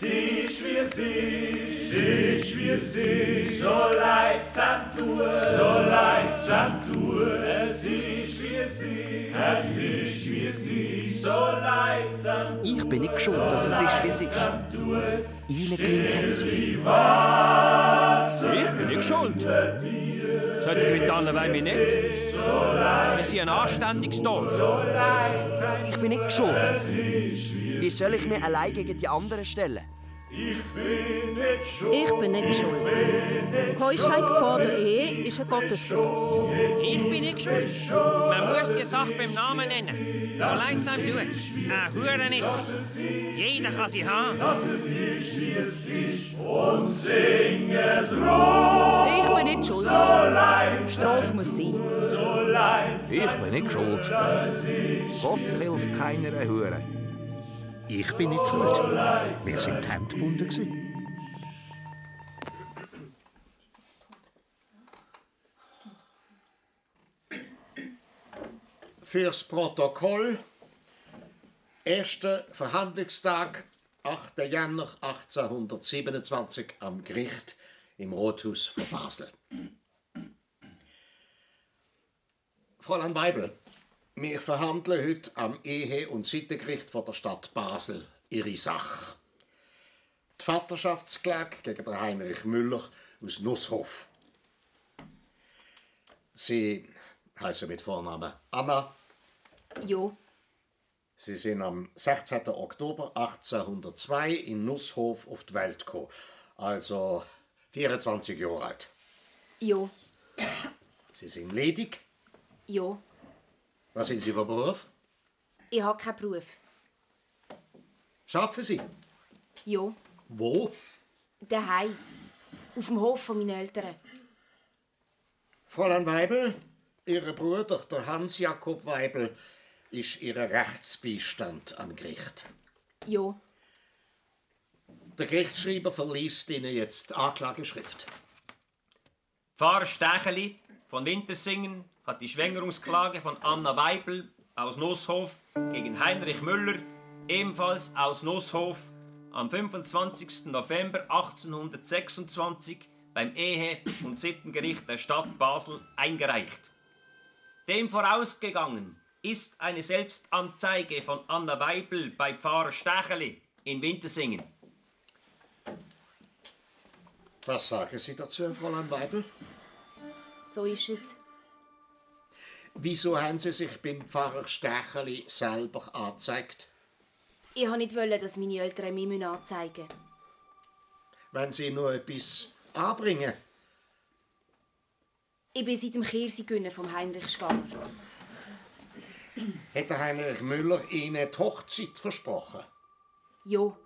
Sie ist wie sie, sie ist wie sie, so leidsam tun, so leidsam tun. Es ist wie sie, es ist wie sie, so leidsam Ich bin nicht schuld, dass es ist, wie es ist. Ihnen gelingt es. Ich bin nicht schuld. Sollte ich mit Anne Weimi nicht? Wir sind ein anständiges Dorf. Ich bin nicht schuld. Wie soll ich mich allein gegen die anderen stellen? Ich bin nicht schuld. Ich bin nicht schuld. Keuschheit vor der Ehe ist ein Gottesgebot. Ich bin nicht schuld. Man muss die Sache beim Namen nennen. So leidsam tun. Ein Huren ist es. Jeder kann sie haben. Dass es ist, wie es ist, und singen drum. Ich bin nicht schuld. So Strafe muss sein. so. Ich bin nicht schuld. Gott hilft keiner Hure. Ich bin nicht schuld. Wir sind die Fürs Protokoll. Erster Verhandlungstag, 8. Januar 1827 am Gericht im Rothaus von Basel. Fräulein Weibel, wir verhandeln heute am Ehe- und Sittengericht von der Stadt Basel Ihre Sache. Die Vaterschaftsklage gegen den Heinrich Müller aus Nusshof. Sie heißen mit Vornamen Anna. Jo. Sie sind am 16. Oktober 1802 in Nusshof auf die Welt gekommen. Also 24 Jahre alt. Jo. Sie sind ledig. Jo. Was sind Sie für Beruf? Ich habe keinen Beruf. Schaffen Sie? Jo. Wo? Daheim. Auf dem Hof von meinen Eltern. Fräulein Weibel, Ihr Bruder, der Hans-Jakob Weibel, ist Ihr Rechtsbeistand am Gericht. Jo. Der Gerichtsschreiber verliest Ihnen jetzt die Anklageschrift. Pfarrer Stecheli von Wintersingen hat die Schwängerungsklage von Anna Weibel aus Nusshof gegen Heinrich Müller, ebenfalls aus Nusshof, am 25. November 1826 beim Ehe- und Sittengericht der Stadt Basel eingereicht. Dem vorausgegangen ist eine Selbstanzeige von Anna Weibel bei Pfarrer Stecheli in Wintersingen. Was sagen Sie dazu, Fräulein Weibel? So ist es. Wieso haben Sie sich beim Pfarrer Stecheli selber angezeigt? Ich wollte nicht, wollen, dass meine Eltern mich anzeigen müssen. Wenn Sie nur etwas anbringen. Ich bin seit dem Kirsigünnen vom Heinrich Schwanger. Hat der Heinrich Müller Ihnen die Hochzeit versprochen? Jo.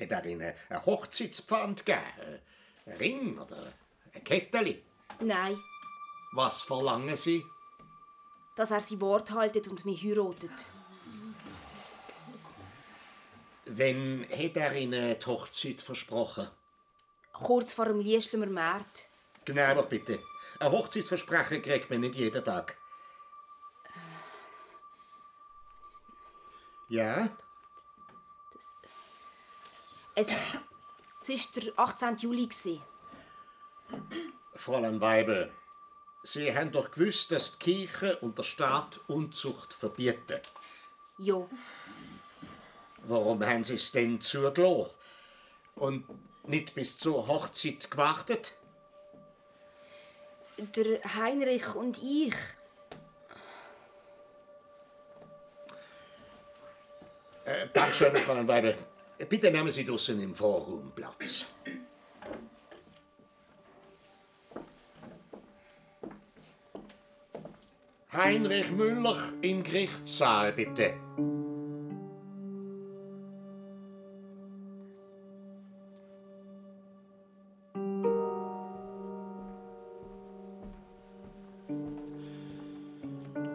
Hat er Ihnen ein Hochzeitspfand gegeben? Ein Ring oder ein Ketteli? Nein. Was verlangen Sie? Dass er sein Wort haltet und mich heiratet. Wenn hat er Ihnen die Hochzeit versprochen? Kurz vor dem Liestlumer März. Genau, bitte. Ein Hochzeitsversprechen kriegt man nicht jeden Tag. Ja? Es, es war der 18. Juli. Fräulein Weibel, Sie haben doch gewusst, dass die Kirche und der Staat Unzucht verbieten. Jo. Warum haben Sie es denn zugelassen? Und nicht bis zur Hochzeit gewartet? Der Heinrich und ich. Äh, Dankeschön, Fräulein Weibel. Bitte nehmen Sie draußen im Vorraum Platz. Heinrich Müller im Gerichtssaal, bitte.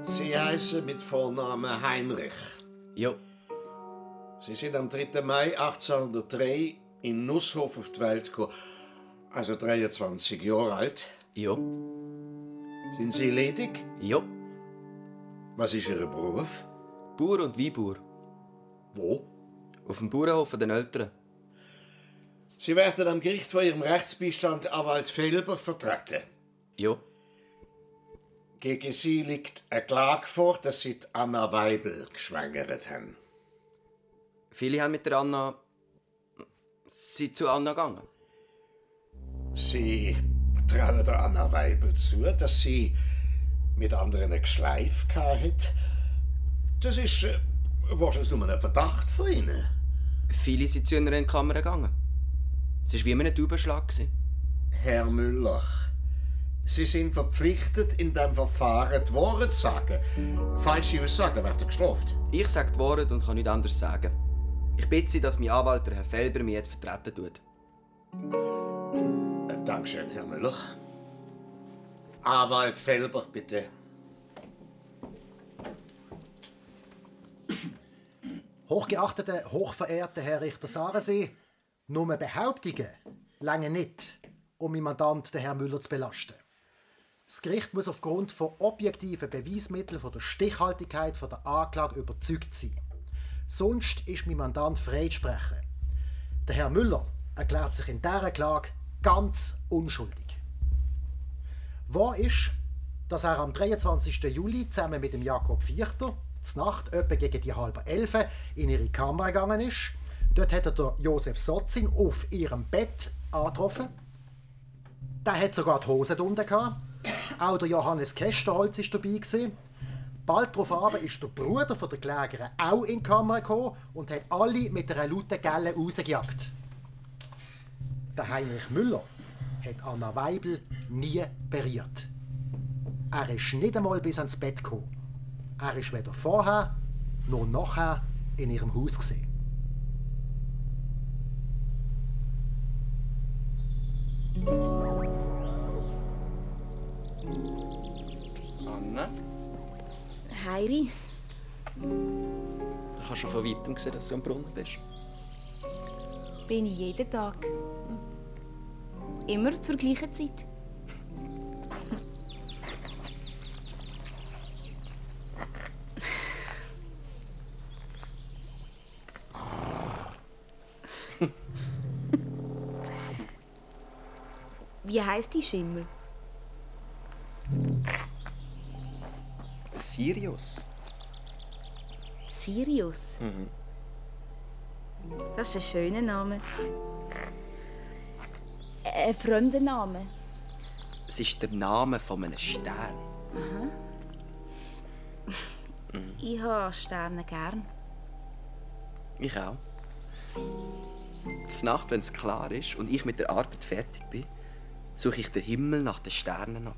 Sie heißen mit Vornamen Heinrich. Jo. Sie sind am 3. Mai 1803 in Nusshof auf die Welt gekommen. Also 23 Jahre alt. Jo. Sind Sie ledig? Jo. Was ist Ihr Beruf? Bauer und Weinbauer. Wo? Auf dem Bauernhof von den Eltern. Sie werden am Gericht von Ihrem Rechtsbeistand Anwalt Felber vertreten. Ja. Gegen Sie liegt eine Klage vor, dass Sie Anna Weibel geschwängert haben. Viele haben mit der Anna. sind zu Anna gegangen. Sie trauen der Anna Weibel zu, dass sie mit anderen einen Geschleif hat. Das ist äh, wahrscheinlich nur ein Verdacht von Ihnen. Viele sind zu einer Kamera gegangen. Es war wie ein Taubenschlag. Herr Müller, Sie sind verpflichtet, in dem Verfahren die Wahrheit zu sagen. Falsche Aussagen werden gestraft. Ich sage die Wahrheit und kann nichts anderes sagen. Ich bitte Sie, dass mein Anwalt, Herr Felber, mich jetzt vertreten tut. Äh, Dankeschön, Herr Müller. Anwalt Felber, bitte. Hochgeachteter, hochverehrter Herr Richter Sarensee, nur Behauptungen lange nicht, um meinen Mandant, den Herrn Müller, zu belasten. Das Gericht muss aufgrund von objektiven Beweismitteln von der Stichhaltigkeit von der Anklage überzeugt sein. Sonst ist mein Mandant freizusprechen. Der Herr Müller erklärt sich in dieser Klage ganz unschuldig. Wahr ist, dass er am 23. Juli zusammen mit dem Jakob Vierter zur Nacht etwa gegen die halbe Elfe in ihre Kammer gegangen ist. Dort hat er Josef Sotzing auf ihrem Bett angetroffen. Der hat sogar die Hose drunter. Auch der Johannes Kesterholz war dabei. Gewesen. Bald darauf ist der Bruder von der Klägerin auch in die Kammer gekommen und hat alle mit einer lauten Gelle rausgejagt. Der Heinrich Müller hat Anna Weibel nie berührt. Er ist nicht einmal bis ans Bett gekommen. Er ist weder vorher noch nachher in ihrem Haus gesehen. Heiri, Ich habe schon von weitem gesehen, dass du am Brunnen bist. bin ich jeden Tag. Immer zur gleichen Zeit. Wie heißt die Schimmel? Sirius. Sirius. Das ist ein schöner Name. Ein fremder Name. Es ist der Name von einem Stern. Ich habe Sterne gern. Ich auch. Zur Nacht, wenn es klar ist und ich mit der Arbeit fertig bin, suche ich den Himmel nach den Sternen ab.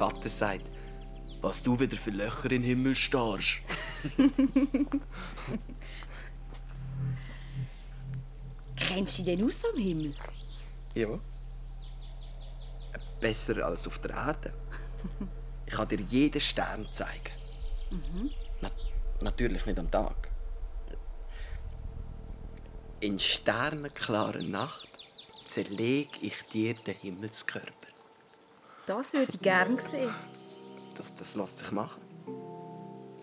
Vater sagt, was du wieder für Löcher in den Himmel starrst. Kennst du dich denn aus am Himmel? Ja. Besser als auf der Erde. Ich kann dir jeden Stern zeigen. Na, natürlich nicht am Tag. In sternenklarer Nacht zerlege ich dir den Himmelskörper. Das würde ich gern sehen. Das, das lässt sich machen.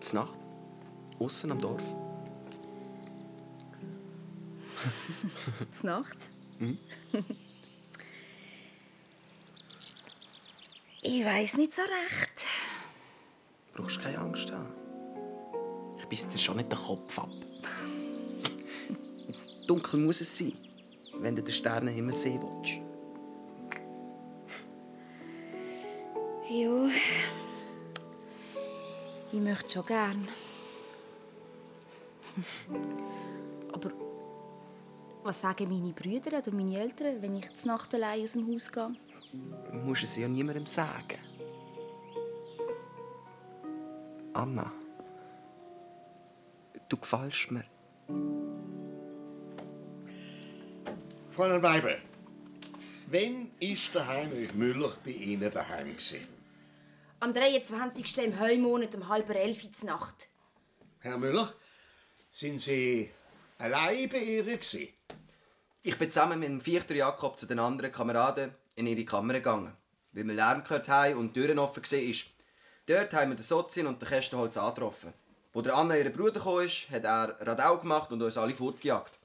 Zur Nacht. Außen am Dorf. Zur Nacht. ich weiß nicht so recht. Brauchst keine Angst haben. Ich beiß dir schon nicht den Kopf ab. Dunkel muss es sein, wenn du den Sternenhimmel sehen willst. Ja. Ich möchte schon gern. Aber was sagen meine Brüder oder meine Eltern, wenn ich zur Nacht allein aus dem Haus gehe? Du musst es ja niemandem sagen. Anna, du gefällst mir. Fräulein Weibel, wann ist der Heinrich Müller bei Ihnen daheim gewesen? Am 23. im Heumonat um halb elf Uhr Nacht. Herr Müller, sind Sie allein bei ihr gewesen? Ich bin zusammen mit dem Vierter Jakob zu den anderen Kameraden in ihre Kammer gegangen, weil wir Lärm gehört haben und die Türen offen war. Dort haben wir den Sozin und den Kästenholz angetroffen. Wo der Anna, ihr Bruder, kam, hat er Radau gemacht und uns alle fortgejagt.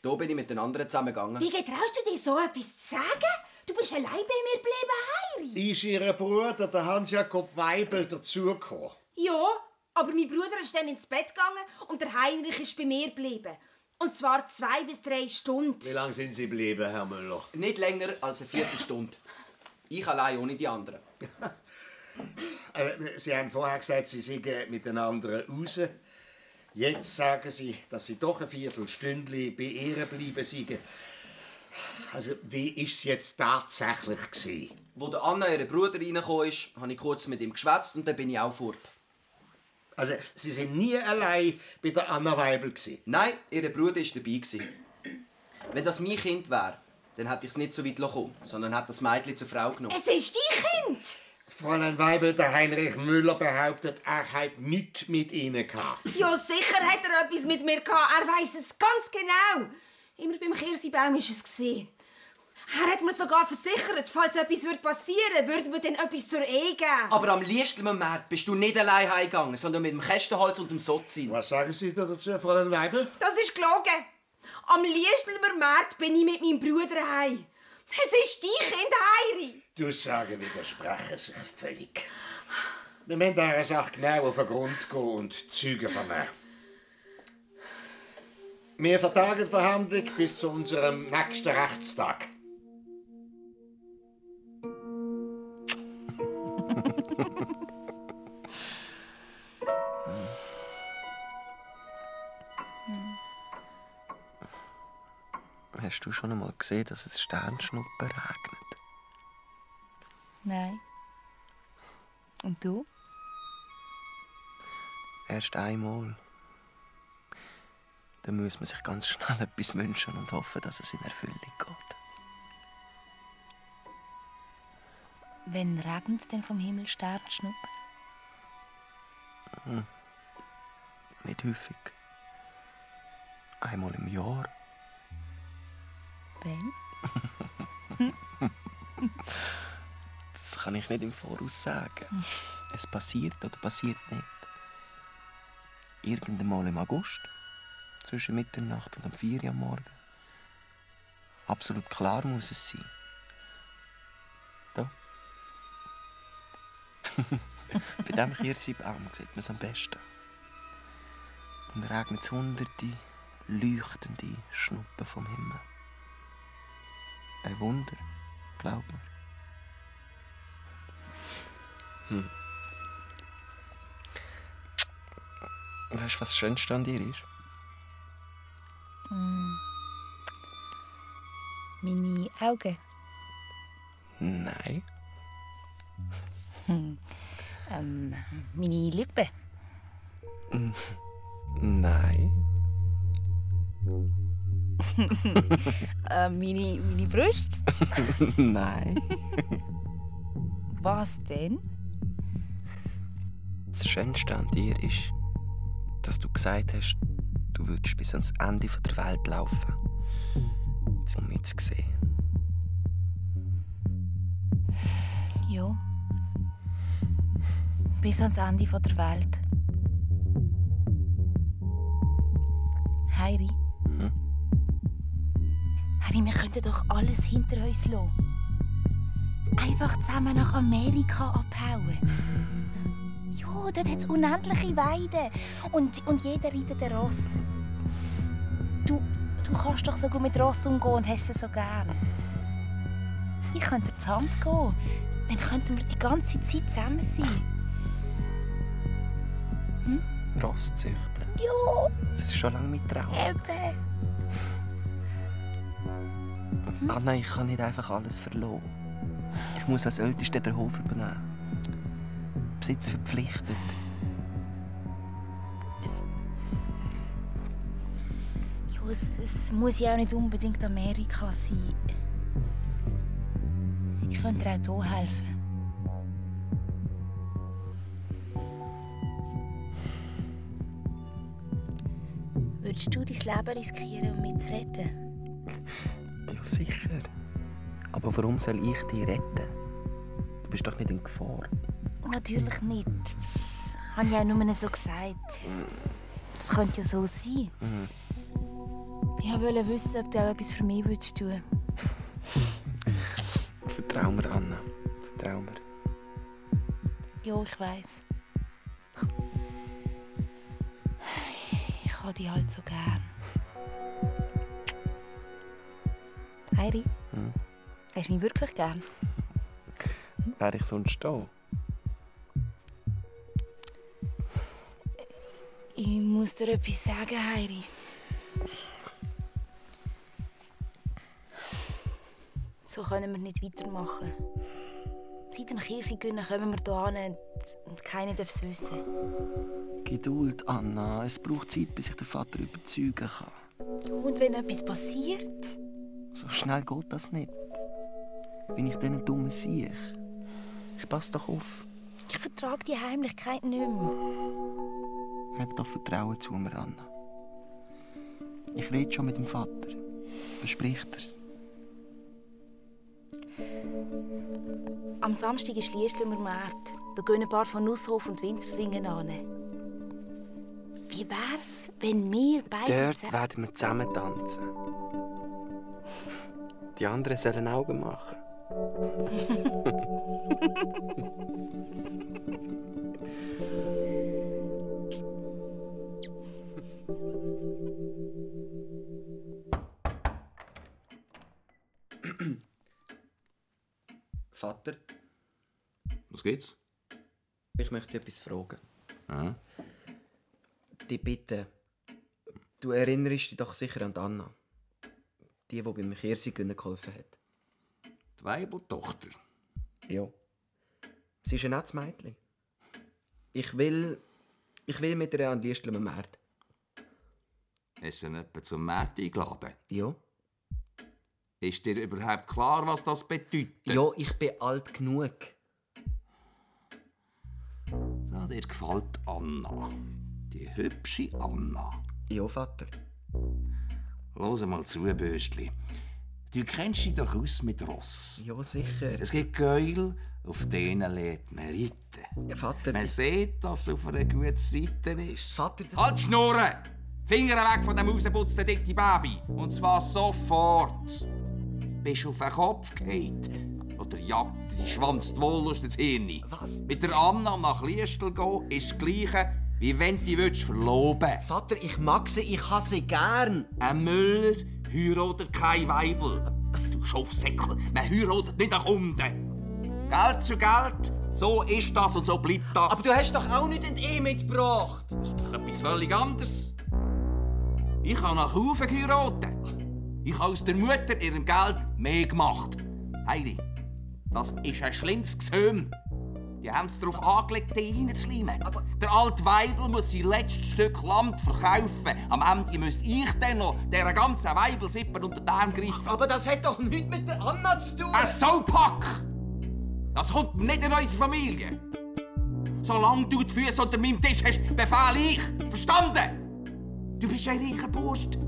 Da bin ich mit den anderen zusammengegangen. Wie getraust du dir so etwas zu sagen? Du bist allein bei mir geblieben, Heiri. Ist ihr Bruder, der Hans-Jakob Weibel, dazugekommen? Ja, aber mein Bruder ist dann ins Bett gegangen und der Heinrich ist bei mir geblieben. Und zwar zwei bis drei Stunden. Wie lange sind Sie geblieben, Herr Müller? Nicht länger als eine Viertelstunde. ich allein ohne die anderen. Äh, Sie haben vorher gesagt, Sie seien mit den anderen raus. Jetzt sagen Sie, dass Sie doch ein Viertelstündchen bei ihr geblieben seien. Also, wie war es jetzt tatsächlich? Gewesen? Wo der Anna, ihr Bruder, reingekommen ist, habe ich kurz mit ihm geschwätzt und dann bin ich auch fort. Also, Sie sind nie allein bei der Anna Weibel. Gewesen. Nein, ihr Bruder war dabei. gewesen. Wenn das mein Kind wäre, dann hätte ich es nicht so weit kommen sondern hätte das Mädchen zur Frau genommen. Es ist dein Kind! Fräulein Weibel, der Heinrich Müller behauptet, er hätte nichts mit Ihnen gehabt. Ja, sicher hat er etwas mit mir gehabt. Er weiß es ganz genau. Immer beim Kirsibaum war es. Er hat mir sogar versichert, falls etwas passieren würde, würde mir dann etwas zur Ehe geben. Aber am Liestelmarkt bist du nicht allein heimgegangen, sondern mit dem Kästenholz und dem Sotzin. Was sagen Sie da dazu, Fräulein Weibel? Das ist gelogen. Am Liestelmer Markt bin ich mit meinem Bruder heim. Es ist dein Kind, Heiri. Die Aussagen widersprechen sich völlig. Wir müssen dieser Sache genau auf den Grund gehen und Zeugen vernehmen. Wir vertagen die Verhandlung bis zu unserem nächsten Rechtstag. Hast du schon einmal gesehen, dass es Sternschnuppen regnet? Nein. Und du? Erst einmal. Dann muss man sich ganz schnell etwas wünschen und hoffen, dass es in Erfüllung geht. Wenn regnet es denn vom Himmel Sternschnuppen? Hm. Nicht häufig. Einmal im Jahr. Wenn? Das kann ich nicht im Voraus sagen. Es passiert oder passiert nicht. Irgendwann im August, zwischen Mitternacht und um 4 Uhr am Morgen. Absolut klar muss es sein. Da. Bei diesem Kirschbaum sieht man es am besten. Dann regnet es hunderte leuchtende Schnuppen vom Himmel. Ein Wunder, glaub mir. Hm. Weißt du, was das Schönste an dir ist? Mm. Meine Augen. Nein. Hm. Ähm, meine Lippen. Mm. Nein. äh, meine, meine Brust. Nein. Was denn? Das Schönste an dir ist, dass du gesagt hast, du würdest bis ans Ende der Welt laufen. Um mich zu sehen. Ja. Bis ans Ende der Welt. Heiri. Hm? Heiri, wir könnten doch alles hinter uns lassen. Einfach zusammen nach Amerika abhauen. Ja, dort hat es unendliche Weiden. Und, und jeder reitet ein Ross. Du, du kannst doch so gut mit Ross umgehen und hast sie so gern. Ich könnte die Hand gehen. Dann könnten wir die ganze Zeit zusammen sein. Hm? Ross züchten. Ja, Das ist schon lange mein Traum. eben. Anna, ich kann nicht einfach alles verloren. Ich muss als Ältester den Hof übernehmen. Besitz verpflichtet. Ja, es, es muss ja auch nicht unbedingt Amerika sein. Ich könnte dir auch hier helfen. Würdest du dein Leben riskieren, um mich zu retten? Ja, sicher. Aber warum soll ich dich retten? Du bist doch nicht in Gefahr. Natürlich nicht. Das habe ich auch nur so gesagt. Das könnte ja so sein. Mhm. Ich wollte wissen, ob du auch etwas für mich würdest tun Vertrau mir, Anna. Vertrau mir. Ja, ich weiß. Ich habe dich halt so gern. Heiri, Hm? hast du mich wirklich gern? Wäre ich sonst da? Muss dir etwas sagen, Heiri. So können wir nicht weitermachen. Seit dem Kirsigünnen kommen wir hier hin und, und keiner darf es wissen. Geduld, Anna. Es braucht Zeit, bis ich den Vater überzeugen kann. Und wenn etwas passiert? So schnell geht das nicht. Bin ich diesen dummen Sieg? Ich passe doch auf. Ich vertrage die Heimlichkeit nicht mehr. Hab doch Vertrauen zu mir, Anna. Ich rede schon mit dem Vater. Verspricht er's. Am Samstag ist Liestlumer Markt. Da gehen ein paar von Nusshof und Wintersingen an. Wie wär's, wenn wir beide Dort werden wir zusammen tanzen. Die anderen sollen Augen machen. Was geht's? ich möchte etwas fragen. Ja. Die Bitte. Du erinnerst dich doch sicher an die Anna. Die, die beim Kirsigünnen geholfen hat. Die Weibeltochter. Ja. Sie ist ein nettes Mädchen. Ich will. Ich will mit ihr an Liestlumer Markt. Hast du ihn etwa zum Markt eingeladen? Ja. Ist dir überhaupt klar, was das bedeutet? Ja, ich bin alt genug. Dir gefällt Anna. Die hübsche Anna. Ja, Vater. Los mal zu, Böstli. Du kennst dich doch aus mit Ross. Ja, sicher. Es gibt Gäule, auf denen lernt man reiten. Ja, Vater. Man sieht, dass es auf ein gutes Reiten ist. Vater, das... Halt Schnurren! Finger weg von dem rausgeputzten dicken Baby. Und zwar sofort. Bist auf den Kopf gefallen? Oder jagt die Schwanz die Wollust ins Hirn? Was? Mit der Anna nach Liestel gehen ist das Gleiche, wie wenn du dich verloben Vater, ich mag sie, ich habe sie gern. Ein Müller heiratet kein Weibel. Du Schofsäckel, man heiratet nicht nach unten. Geld zu Geld, so ist das und so bleibt das. Aber du hast doch auch nicht in die Ehe mitgebracht. Das ist doch etwas völlig anderes. Ich habe nach Haufen geheiratet. Ich habe aus der Mutter ihrem Geld mehr gemacht. Heidi, das ist ein schlimmes Gesöhm. Die haben es darauf angelegt, die reinzuleimen. Aber- Der alte Weibel muss sein letztes Stück Land verkaufen. Am Ende müsste ich dann noch dieser ganzen Weibelsippe unter den Arm greifen. Aber das hat doch nichts mit der Anna zu tun. Ein Saupack! Das kommt nicht in unsere Familie. Solange du die Füße unter meinem Tisch hast, befehle ich. Verstanden? Du bist ein reicher Burst.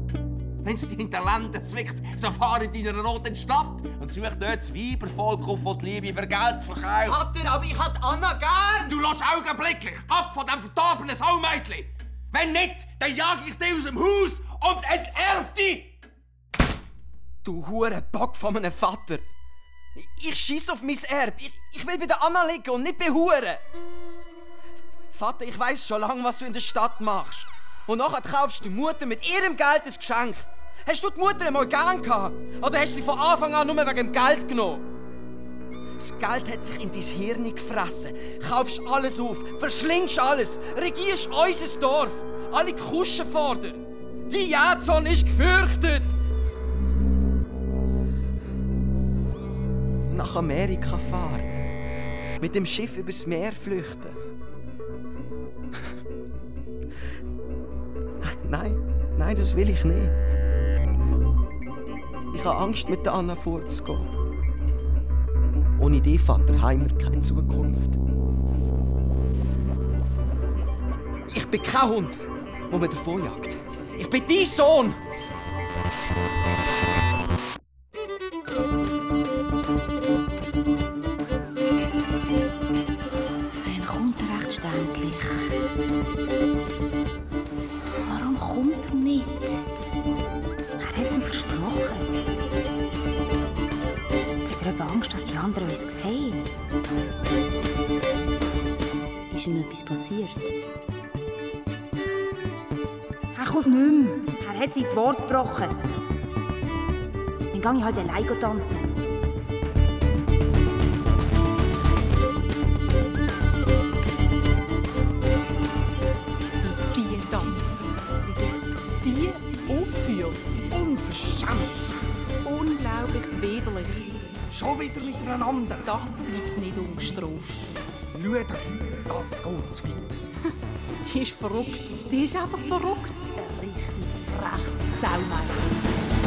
Wenn es dich in den Ländern zwickt, so fahr in deiner roten Stadt und such dort das Weibervolk auf, das die Liebe für Geld verkauft. Vater, aber ich hatte Anna gern. Du lässt augenblicklich ab von dem verdorbenen Saumädchen. Wenn nicht, dann jag ich dich aus dem Haus und enterb dich. Du hure Bock von meinem Vater. Ich, ich schieß auf mein Erb. Ich, ich will bei der Anna liegen und nicht bei Huren. Vater, ich weiß schon lange, was du in der Stadt machst. Und nachher kaufst du Mutter mit ihrem Geld ein Geschenk. Hast du die Mutter einmal gern gehabt? Oder hast du sie von Anfang an nur wegen dem Geld genommen? Das Geld hat sich in dein Hirn gefressen. Kaufst alles auf, verschlingst alles, regierst unser Dorf. Alle kuschen vor dir. Die Jähzon ist gefürchtet. Nach Amerika fahren. Mit dem Schiff übers Meer flüchten. Nein, nein, das will ich nicht. Ich habe Angst, mit der Anna vorzugehen. Ohne dich, Vater, haben wir keine Zukunft. Ich bin kein Hund, der mir davonjagt. Ich bin dein Sohn! Anderen uns gesehen? Ist ihm etwas passiert? Er kommt nicht mehr. Er hat sein Wort gebrochen. Dann gehe ich halt allein tanzen. Wieder miteinander. Das bleibt nicht ungestraft. Schau dir, das geht zu weit. Die ist verrückt. Die ist einfach verrückt. Ein richtig freches Saumädchen.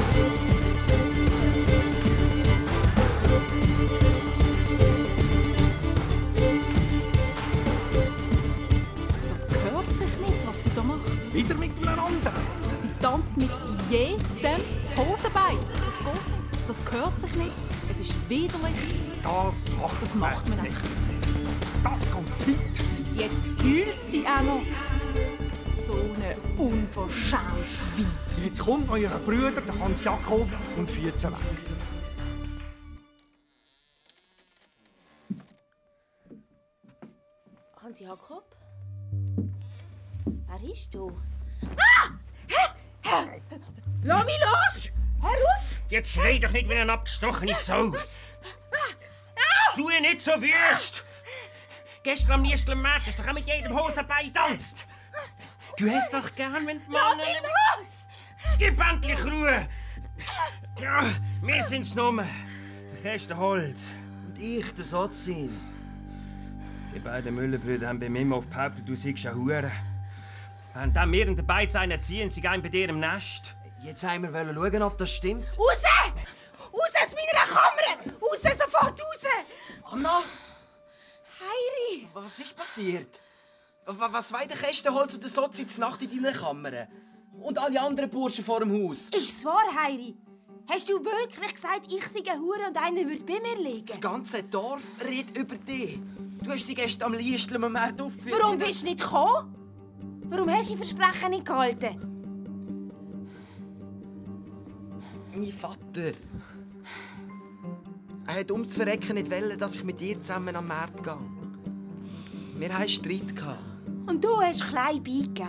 Widerlich. Das macht, Das macht man einfach nicht. Das geht zu weit. Jetzt heult sie auch noch. So ein unverschämtes Weib. Jetzt kommt euer Bruder, der Hans Jakob, und führt sie weg. Hans Jakob? Wer ist du? Lass mich los! Hör auf! Jetzt schrei doch nicht wie ein abgestochene Sau. Du nicht so wüst. Gestern am Nistl März hast du mit jedem Hosenbein tanzt. Du hast doch gern, wenn die Lass Männer... mich los! Gib endlich Ruhe. Ja, wir sind's nur. Der Kästen Holz. Und ich, der Sotzin. Die beiden Müllerbrüder haben bei mir immer auf behauptet, du seist ein Hure. Während dann wir und der Beiz einen ziehen, sie gehen bei dir im Nest. Jetzt haben wir wollen schauen, ob das stimmt. Raus! Raus aus meiner Kammer! Raus, sofort raus! Anna, Heiri! was ist passiert? Wa- Was weiß der Kästenholz und der Sozi jetzt Nacht in deiner Kammer? Und alle anderen Burschen vor dem Haus? Ist's wahr, Heiri? Hast du wirklich gesagt, ich sei eine Hure und einer würde bei mir liegen? Das ganze Dorf redet über dich. Du hast dich gestern am Liestl am Markt aufgeführt. Warum bist du nicht gekommen? Warum hast du dein Versprechen nicht gehalten? Mein Vater. Er hat ums Verrecken nicht wollen, dass ich mit dir zusammen am Markt gehe. Wir hatten Streit. Und du hast klein beigegeben.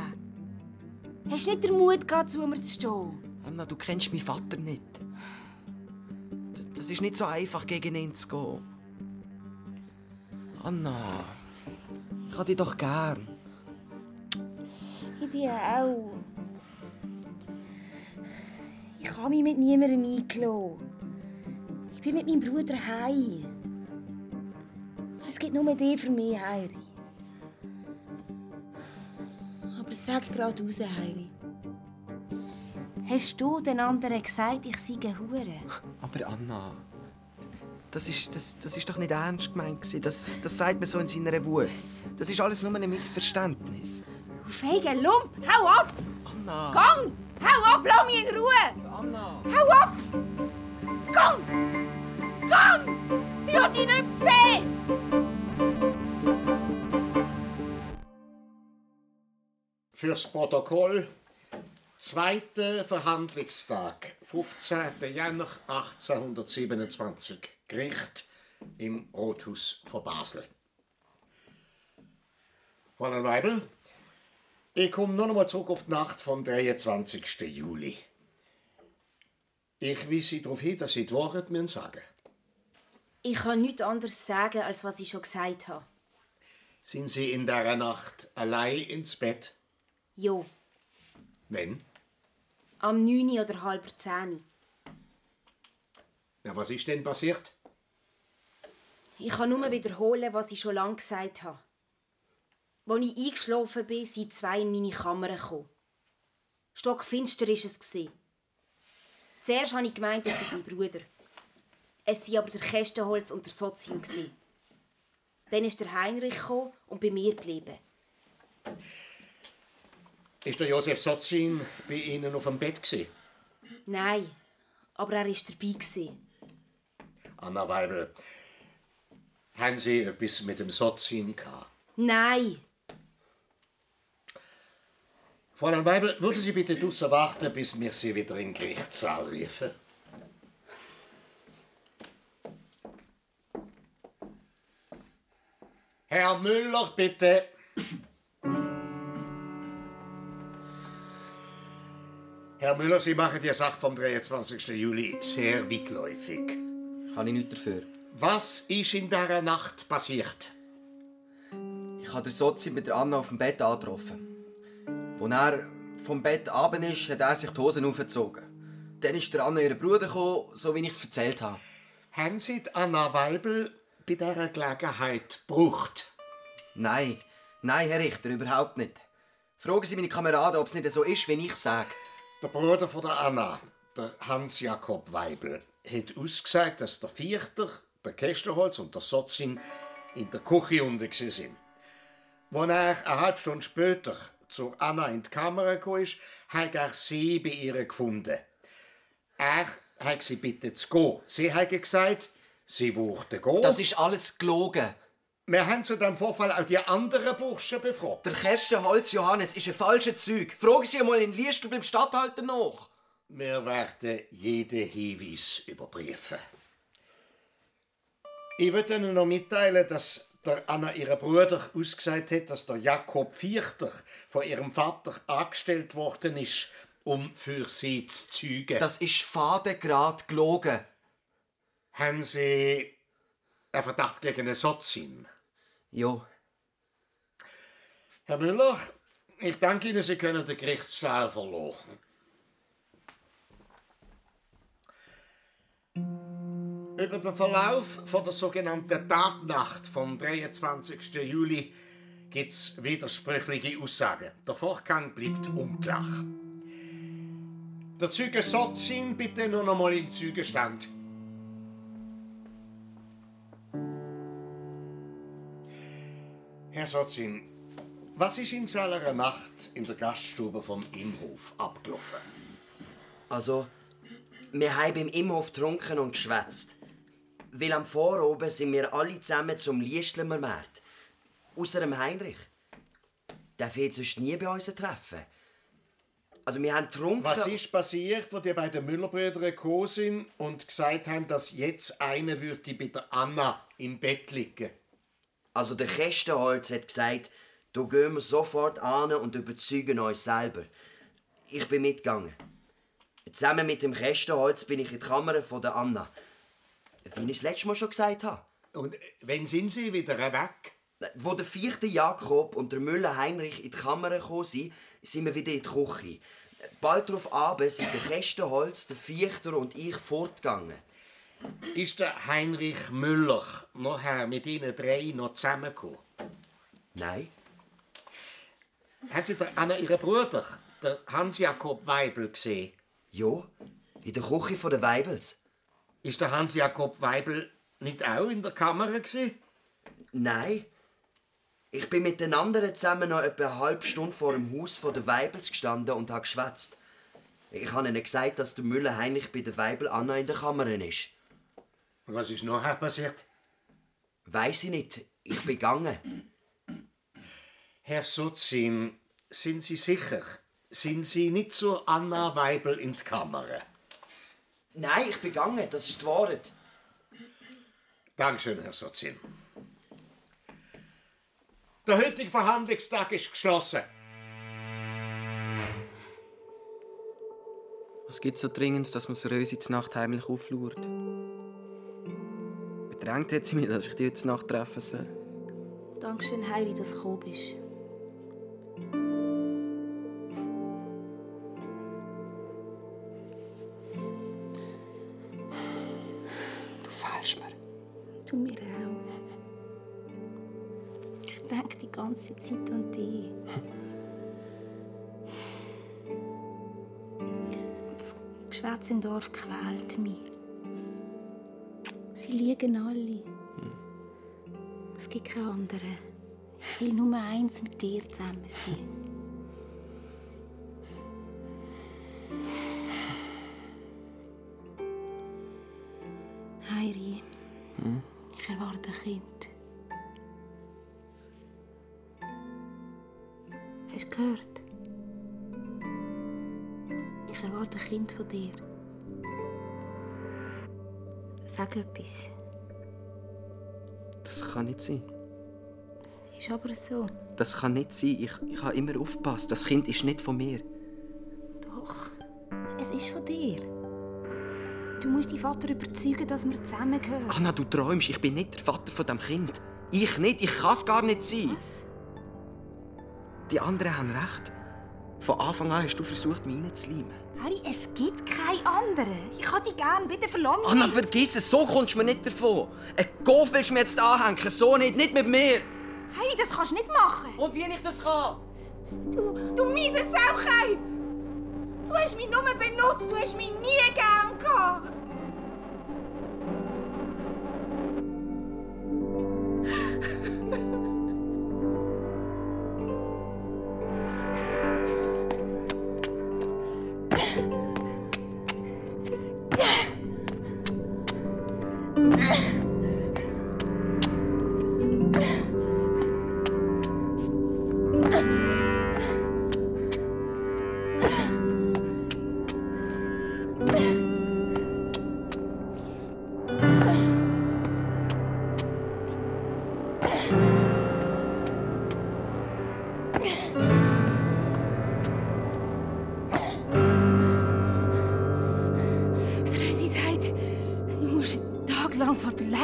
Hast nicht den Mut gehabt, zu mir zu stehen? Anna, du kennst meinen Vater nicht. Das ist nicht so einfach, gegen ihn zu gehen. Anna, ich habe dich doch gern. Ich dir auch. Ich habe mich mit niemandem eingelassen. Ich bin mit meinem Bruder heim. Es gibt nur dich für mich, Heiri. Aber sag gerade raus, Heiri. Hast du den anderen gesagt, ich sei eine Hure? Aber Anna, das ist, das, das ist doch nicht ernst gemeint. Das, das sagt man so in seiner Wut. Das ist alles nur ein Missverständnis. Du feiger Lump! Hau ab! Anna! Gang! Hau ab! Lass mich in Ruhe! Anna! Hau ab! Gang! Gang! Ich will dich nicht mehr sehen! Fürs Protokoll. Zweiter Verhandlungstag, 15. Jänner 1827. Gericht im Rothaus von Basel. Fräulein Weibel, ich komme noch einmal zurück auf die Nacht vom 23. Juli. Ich weise Sie darauf hin, dass Sie die Wahrheit mir sagen Ich kann nichts anderes sagen, als was ich schon gesagt habe. Sind Sie in der Nacht allein ins Bett? Jo, Wenn? am 9 oder halb 10. Ja, was ist denn passiert? Ich kann nur wiederholen, was ich schon lange gesagt habe. Als ich eingeschlafen bin, sind zwei in meine Kammer gekommen. Stockfinster war es. Zuerst habe ich gemeint, es sei mein Bruder. Es waren aber der Kästenholz und der Sozin. Dann ist der Heinrich gekommen und bei mir geblieben. Ist der Josef Sotzin bei Ihnen auf dem Bett gewesen? Nein, aber er war dabei. gewesen. Anna Weibel, haben Sie etwas mit dem Sotzin gehabt? Nein, Fräulein Weibel, würden Sie bitte draussen warten, bis wir Sie wieder in den Gerichtssaal riefen? Herr Müller, bitte. Herr Müller, Sie machen die Sache vom 23. Juli sehr weitläufig. Kann ich nichts dafür. Was ist in dieser Nacht passiert? Ich habe den Sozi mit der Anna auf dem Bett angetroffen. Als er vom Bett abend ist, hat er sich die Hosen aufgezogen. Dann ist der Anna ihr Bruder gekommen, so wie ich es erzählt habe. Haben Sie die Anna Weibel bei dieser Gelegenheit gebraucht? Nein, nein, Herr Richter, überhaupt nicht. Fragen Sie meine Kameraden, ob es nicht so ist, wie ich sage. Der Bruder von der Anna, der Hans-Jakob Weibel, hat ausgesagt, dass der Vierter, der Kästenholz und der Sotzin in der Küche unten waren. Als er eine halbe Stunde später zur Anna in die Kamera kam, hat er sie bei ihr gefunden. Er hat sie bitte zu gehen. Sie hat gesagt, sie wollte gehen. Das ist alles gelogen. Wir haben zu dem Vorfall auch die anderen Burschen befragt. Der Kerstenholz Johannes ist ein falsches Zeug. Fragen Sie einmal in Liestl beim Stadthalter nach. Wir werden jeden Hinweis überprüfen. Ich würde Ihnen noch mitteilen, dass der Anna ihrer Bruder ausgesagt hat, dass der Jakob Vierter von ihrem Vater angestellt worden ist, um für sie zu zeugen. Das ist fadengrad gelogen. Haben Sie einen Verdacht gegen einen Sotzin? Ja. Herr Müller, ich danke Ihnen, Sie können den Gerichtssaal verlassen. Über den Verlauf von der sogenannten Tatnacht vom 23. Juli gibt es widersprüchliche Aussagen. Der Vorgang bleibt unklar. Der Zeuge Sotzin bitte nur noch mal in Zeugenstand. Herr Sotzin, was ist in seiner Nacht in der Gaststube vom Imhof abgelaufen? Also, wir haben im Imhof getrunken und geschwätzt. Weil am Voroben sind wir alle zusammen zum Liestlemer Markt. Außer dem Heinrich. Der fehlt sonst nie bei uns treffen. Also wir haben getrunken... Was ist passiert, wo die beiden Müllerbrüder gekommen sind und gesagt haben, dass jetzt einer würde bei der Anna im Bett liegen? Also der Kästenholz hat gesagt, da gehen wir sofort an und überzeugen uns selber. Ich bin mitgegangen. Zusammen mit dem Kästenholz bin ich in die Kammer von der Anna. Wie ich das letzte Mal schon gesagt habe. Und wann sind Sie wieder weg? Wo der vierte Jakob und der Müller Heinrich in die Kammer gekommen sind, sind wir wieder in die Küche. Bald darauf abend sind der Kästenholz, der Viechter und ich fortgegangen. Ist der Heinrich Müller nachher mit Ihnen drei noch zusammengekommen? Nein. Haben Sie der Anna, Ihren Bruder, der Hans-Jakob Weibel, gesehen? Ja, in der Küche der Weibels. Ist der Hans-Jakob Weibel nicht auch in der Kammer gewesen? Nein. Ich bin mit den anderen zusammen noch etwa eine halbe Stunde vor dem Haus von der Weibels gestanden und habe geschwätzt. Ich habe ihnen gesagt, dass der Müller Heinrich bei der Weibel Anna in der Kammer ist. Was ist nachher passiert? Weiß ich nicht. Ich bin gegangen. Herr Sutzin, sind Sie sicher? Sind Sie nicht zur Anna Weibel in die Kammer? Nein, ich bin gegangen. Das ist die Wahrheit. Dankeschön, Herr Sutzin. Der heutige Verhandlungstag ist geschlossen. Was gibt so dringend, dass man Rösi zur Nacht heimlich auflauert? Bedrängt hat sie mich, dass ich die heute Nacht treffen soll. Dankeschön, Heidi, dass du gekommen bist. Ganze Zeit an dich. Das Geschwätz im Dorf quält mich. Sie liegen alle. Es gibt keine anderen. Ich will nur eins mit dir zusammen sein. Ist aber so. Das kann nicht sein. Ich, ich habe immer aufgepasst. Das Kind ist nicht von mir. Doch, es ist von dir. Du musst deinen Vater überzeugen, dass wir zusammengehören. Anna, du träumst. Ich bin nicht der Vater von dem Kind. Ich nicht. Ich kann es gar nicht sein. Was? Die anderen haben recht. Von Anfang an hast du versucht, mich reinzuleimen. Harry, es gibt keinen anderen. Ich habe dich gern, bitte verlange mich Anna, vergiss es. So kommst du mir nicht davon. Ein Golf willst du mir jetzt anhängen. So nicht. Nicht mit mir. Harry, das kannst du nicht machen. Und wie ich das kann? Du, du mieses Saucheib! Du hast mich nur benutzt, du hast mich nie gern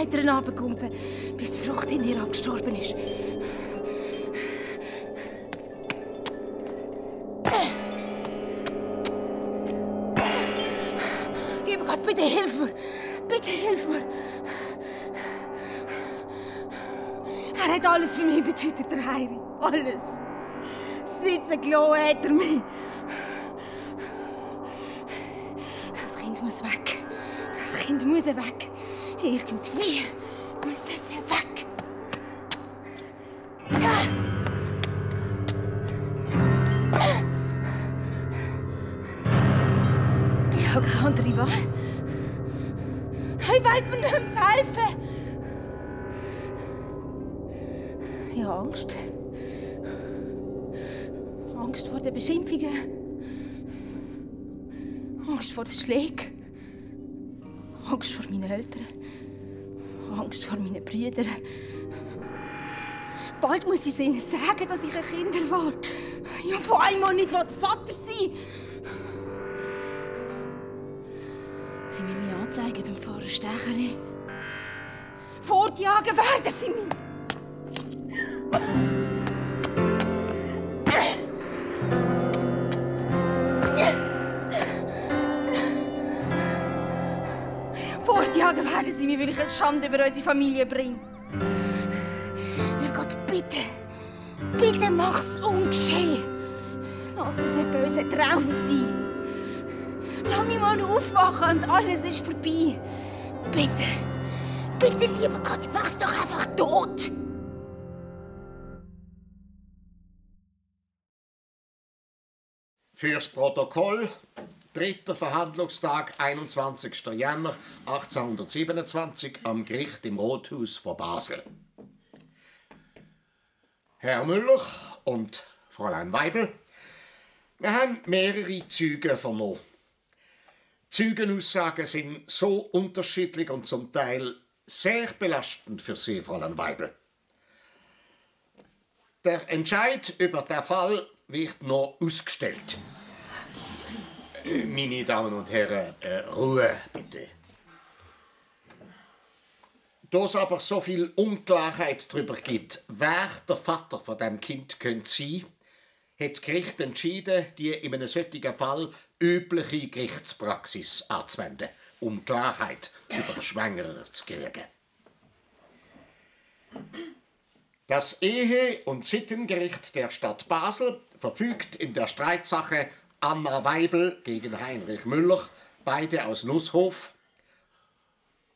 Leiter runtergumpen, bis die Frucht in dir abgestorben ist. Lieber Gott, bitte hilf mir! Bitte hilf mir! Er hat alles für mich bedeutet, der Heiri. Alles. Sitzen gelassen hat er mich. Das Kind muss weg. Das Kind muss weg. Irgendwie muss es weg. Ich habe keine andere Wahl. Ich weiß mir nicht zu helfen. Ich habe Angst. Angst vor den Beschimpfungen. Angst vor den Schlägen. Angst vor meinen Eltern. Angst vor meinen Brüdern. Bald muss ich ihnen sagen, dass ich ein Kind war. Ja, vor allem auch nicht Vater sein Sie müssen mich anzeigen beim Pfarrer Stecheli. Fortjagen werden sie mich. Sie ich eine Schande über unsere Familie bringe. Lieber Gott, bitte, bitte mach's ungeschehen. Lass es ein böser Traum sein. Lass mich mal aufwachen und alles ist vorbei. Bitte, bitte, lieber Gott, mach's doch einfach tot. Fürs Protokoll. Dritter Verhandlungstag, 21. Jänner 1827 am Gericht im Rothaus von Basel. Herr Müller und Fräulein Weibel, wir haben mehrere Züge vernommen. Zeugenaussagen sind so unterschiedlich und zum Teil sehr belastend für Sie, Fräulein Weibel. Der Entscheid über den Fall wird noch ausgestellt. Meine Damen und Herren, äh, Ruhe bitte. Da es aber so viel Unklarheit darüber gibt, wer der Vater von dem Kind könnte sein, hat das Gericht entschieden, die in einem solchen Fall übliche Gerichtspraxis anzuwenden, um Klarheit über den Schwangeren zu kriegen. Das Ehe- und Sittengericht der Stadt Basel verfügt in der Streitsache Anna Weibel gegen Heinrich Müller, beide aus Nusshof.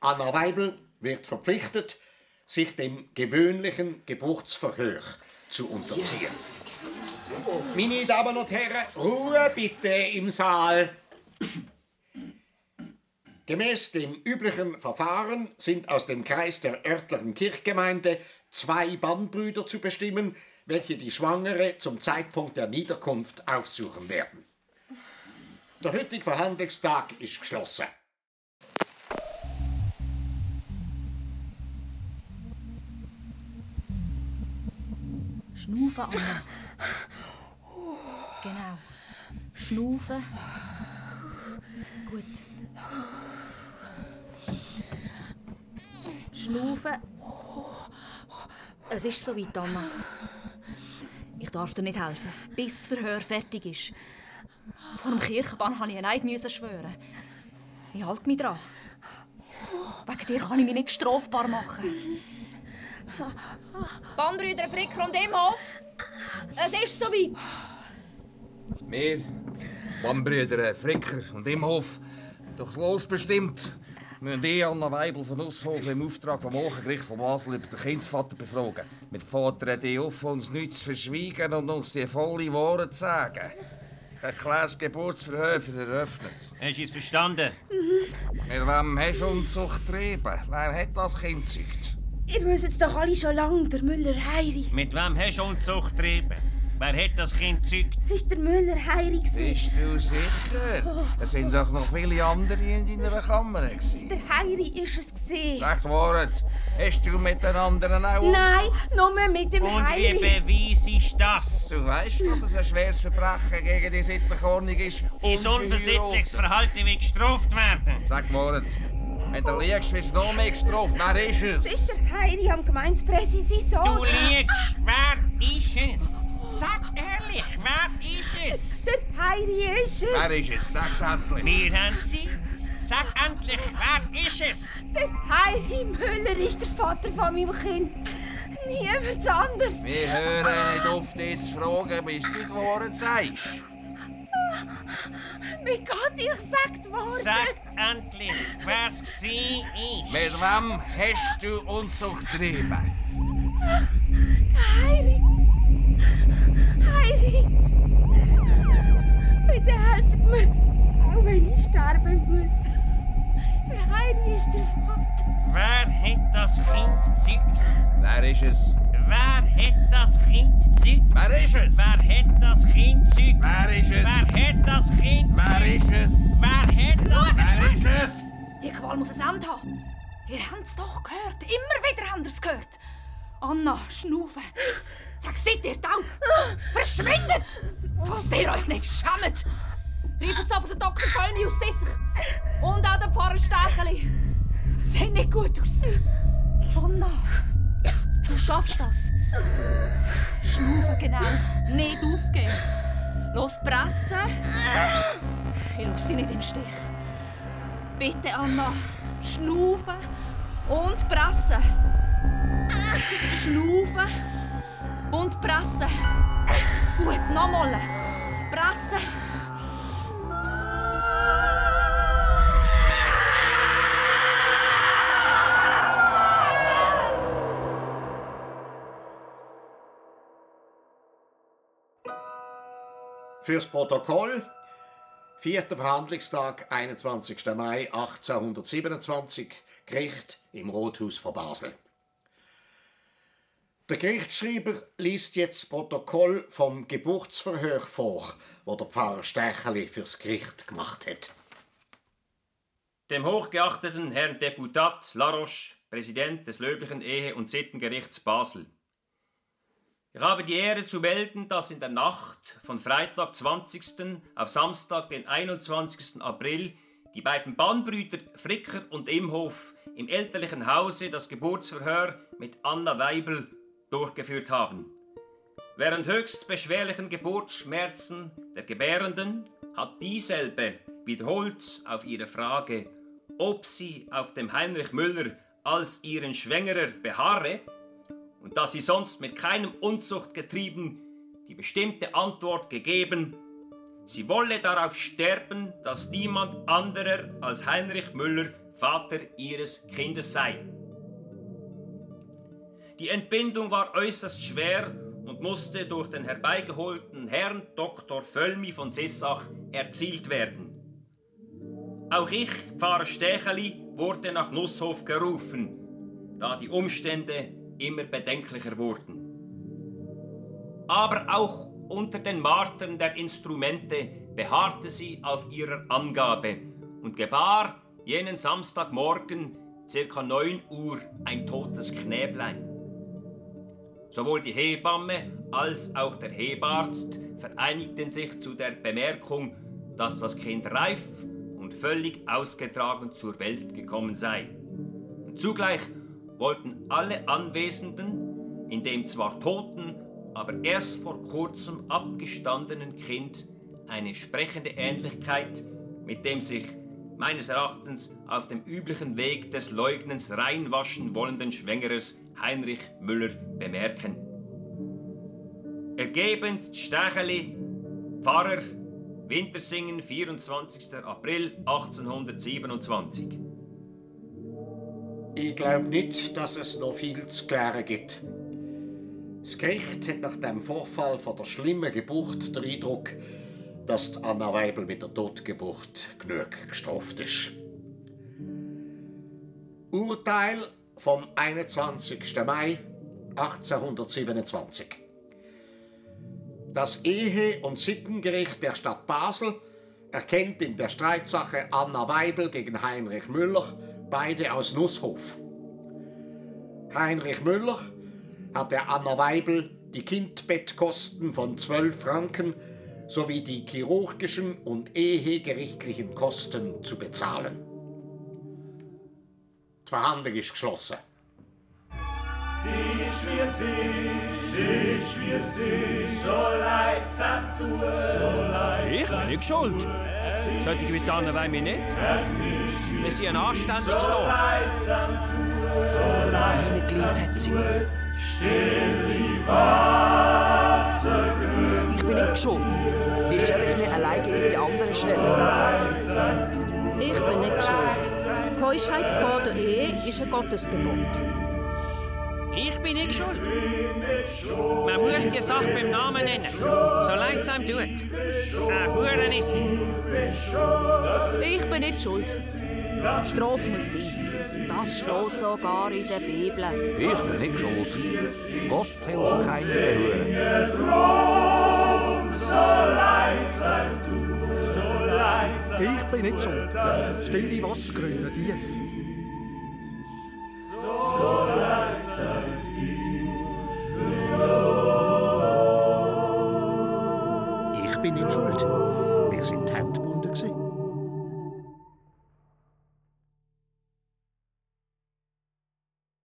Anna Weibel wird verpflichtet, sich dem gewöhnlichen Geburtsverhör zu unterziehen. Meine Damen und Herren, Ruhe bitte im Saal. Gemäß dem üblichen Verfahren sind aus dem Kreis der örtlichen Kirchgemeinde zwei Bannbrüder zu bestimmen, welche die Schwangere zum Zeitpunkt der Niederkunft aufsuchen werden. Der heutige Verhandlungstag ist geschlossen. Schnaufen, Anna. Genau. Schnaufen. Gut. Schnaufen. Es ist soweit, Anna. Ich darf dir nicht helfen, bis das Verhör fertig ist. Vor dem Kirchenbann musste ich einen Eid schwören. Ich halte mich dran. Wegen dir kann ich mich nicht strafbar machen. Bannbrüder Fricker und Imhoff, es ist soweit. Wir, Bannbrüder Fricker und Imhoff, durchs Los bestimmt, müssen die Anna Weibel von Nusshofen im Auftrag vom Hochgericht von Basel über den Kindsvater befragen. Wir fordern die auf, uns nichts zu verschweigen und uns die volle Wahrheit zu sagen. Ein kleines Geburtsverhör für eröffnet. Hast du es verstanden? Mit wem hast du Unzucht getrieben? Wer hat das Kind gezeugt? Ihr wisst es doch alle schon lange, der Müller Heiri. Mit wem hast du Unzucht getrieben? Wer hat das Kind gezeugt? War der Müller Heiri. Bist du sicher? Es sind doch noch viele andere in deiner Kammer. gewesen. Der Heiri war es. gewesen. Sag Wahrheit. Hast du mit den anderen auch Nein, nur mit dem Und wie Heiri. beweisst das? Du weißt, dass es ein schweres Verbrechen gegen die sittliche Ordnung ist. Dein unversittliches Verhalten wird gestraft werden. Sag Wahrheit. Wenn du liegst, wirst du noch mehr gestraft. Wer ist Das es? ist der Heiri am Gemeindepräsi sein Sohn. Du liegst. Wer ist es? Sag ehrlich, wer ist es? Der Heiri ist es. Wer ist es? Sag's endlich. Wir haben Zeit. Sag endlich, wer ist es? Der Heiri Müller ist der Vater von meinem Kind. Niemand anders. Wir hören nicht auf, zu fragen, bis du die Wahrheit sagst. Mein Gott, ich sag die Wahrheit. Sag endlich, wer es ist. Mit wem hast du Unzucht getrieben? Heiri. Heiri. Bitte helft mir, auch wenn ich sterben muss. Der Heiri ist der Vater. Wer hat das Kind gezeugt? Wer ist es? Wer hat das Kind gezeugt? Wer ist es? Wer hat das Kind gezeugt? Wer ist es? Wer hat das Kind Wer ist es? Wer hat das Wer ist es? Die Qual muss ein Ende haben. Ihr habt es doch gehört. Immer wieder habt ihr es gehört. Anna, schnaufen. Sag, seid ihr taub? Verschwindet! Dass ihr euch nicht schämt! Ruft aber den Dr. Kölni aus Sissach. Und auch den Pfarrer Stecheli. Sieht nicht gut aus. Anna, du schaffst das. Schnaufen, genau. Nicht aufgeben. Los pressen. Ich lasse dich nicht im Stich. Bitte, Anna. Schnaufen und pressen. Schnaufen und pressen. Gut, nochmal. Pressen. Fürs Protokoll. Vierter Verhandlungstag, 21. Mai 1827, Gericht im Rothaus von Basel. Der Gerichtsschreiber liest jetzt das Protokoll vom Geburtsverhör vor, wo der Pfarrer Stecheli fürs Gericht gemacht hat. Dem hochgeachteten Herrn Deputat Laroche, Präsident des löblichen Ehe- und Sittengerichts Basel. Ich habe die Ehre zu melden, dass in der Nacht von Freitag 20. auf Samstag, den 21. April, die beiden Bannbrüder Fricker und Imhof im elterlichen Hause das Geburtsverhör mit Anna Weibel durchgeführt haben. Während höchst beschwerlichen Geburtsschmerzen der Gebärenden hat dieselbe wiederholt auf ihre Frage, ob sie auf dem Heinrich Müller als ihren Schwängerer beharre und dass sie sonst mit keinem Unzucht getrieben, die bestimmte Antwort gegeben, sie wolle darauf sterben, dass niemand anderer als Heinrich Müller Vater ihres Kindes sei. Die Entbindung war äußerst schwer und musste durch den herbeigeholten Herrn Dr. Völmi von Sissach erzielt werden. Auch ich, Pfarrer Stecheli, wurde nach Nusshof gerufen, da die Umstände immer bedenklicher wurden. Aber auch unter den Martern der Instrumente beharrte sie auf ihrer Angabe und gebar jenen Samstagmorgen circa 9 Uhr ein totes Knäblein. Sowohl die Hebamme als auch der Hebarzt vereinigten sich zu der Bemerkung, dass das Kind reif und völlig ausgetragen zur Welt gekommen sei. Und zugleich wollten alle Anwesenden in dem zwar toten, aber erst vor kurzem abgestandenen Kind eine sprechende Ähnlichkeit mit dem sich meines Erachtens auf dem üblichen Weg des Leugnens reinwaschen wollenden Schwängerers Heinrich Müller bemerken. Ergebenst Stecheli, Pfarrer, Wintersingen, 24. April 1827. Ich glaube nicht, dass es noch viel zu klären gibt. Das Gericht hat nach dem Vorfall von der schlimmen Geburt den Eindruck, dass die Anna Weibel mit der Totgeburt genug gestraft ist. Urteil vom 21. Mai 1827. Das Ehe- und Sittengericht der Stadt Basel erkennt in der Streitsache Anna Weibel gegen Heinrich Müller beide aus Nusshof. Heinrich Müller hat der Anna Weibel die Kindbettkosten von 12 Franken sowie die chirurgischen und ehegerichtlichen Kosten zu bezahlen. Die Verhandlung ist geschlossen. Sie ist wie sie, sie ist wie sie, so leidsam tun, so leidsam Ich bin nicht schuld. Solche wie Tanne wollen wir nicht. Wir sind ein anständiges Dorf. Reingeliebt hat sie mir. Stille Wasser grün. Ich bin nicht schuld. Wie soll ich mich allein gegen die anderen stellen? Ich bin nicht schuld. Keuschheit vor der Ehe ist ein Gottesgebot. Ich bin nicht schuld. Man muss die Sache beim Namen nennen. So leid es einem tut. Ein Huren ist sie. Ich bin nicht schuld. Strafe muss sein. Das steht sogar in der Bibel. Ich bin nicht schuld. Gott hilft keinem Huren. Drum so leidsam du, so leidsam Ich bin nicht schuld. Stille Wassergründe tief. so leidsam Ich bin nicht schuld.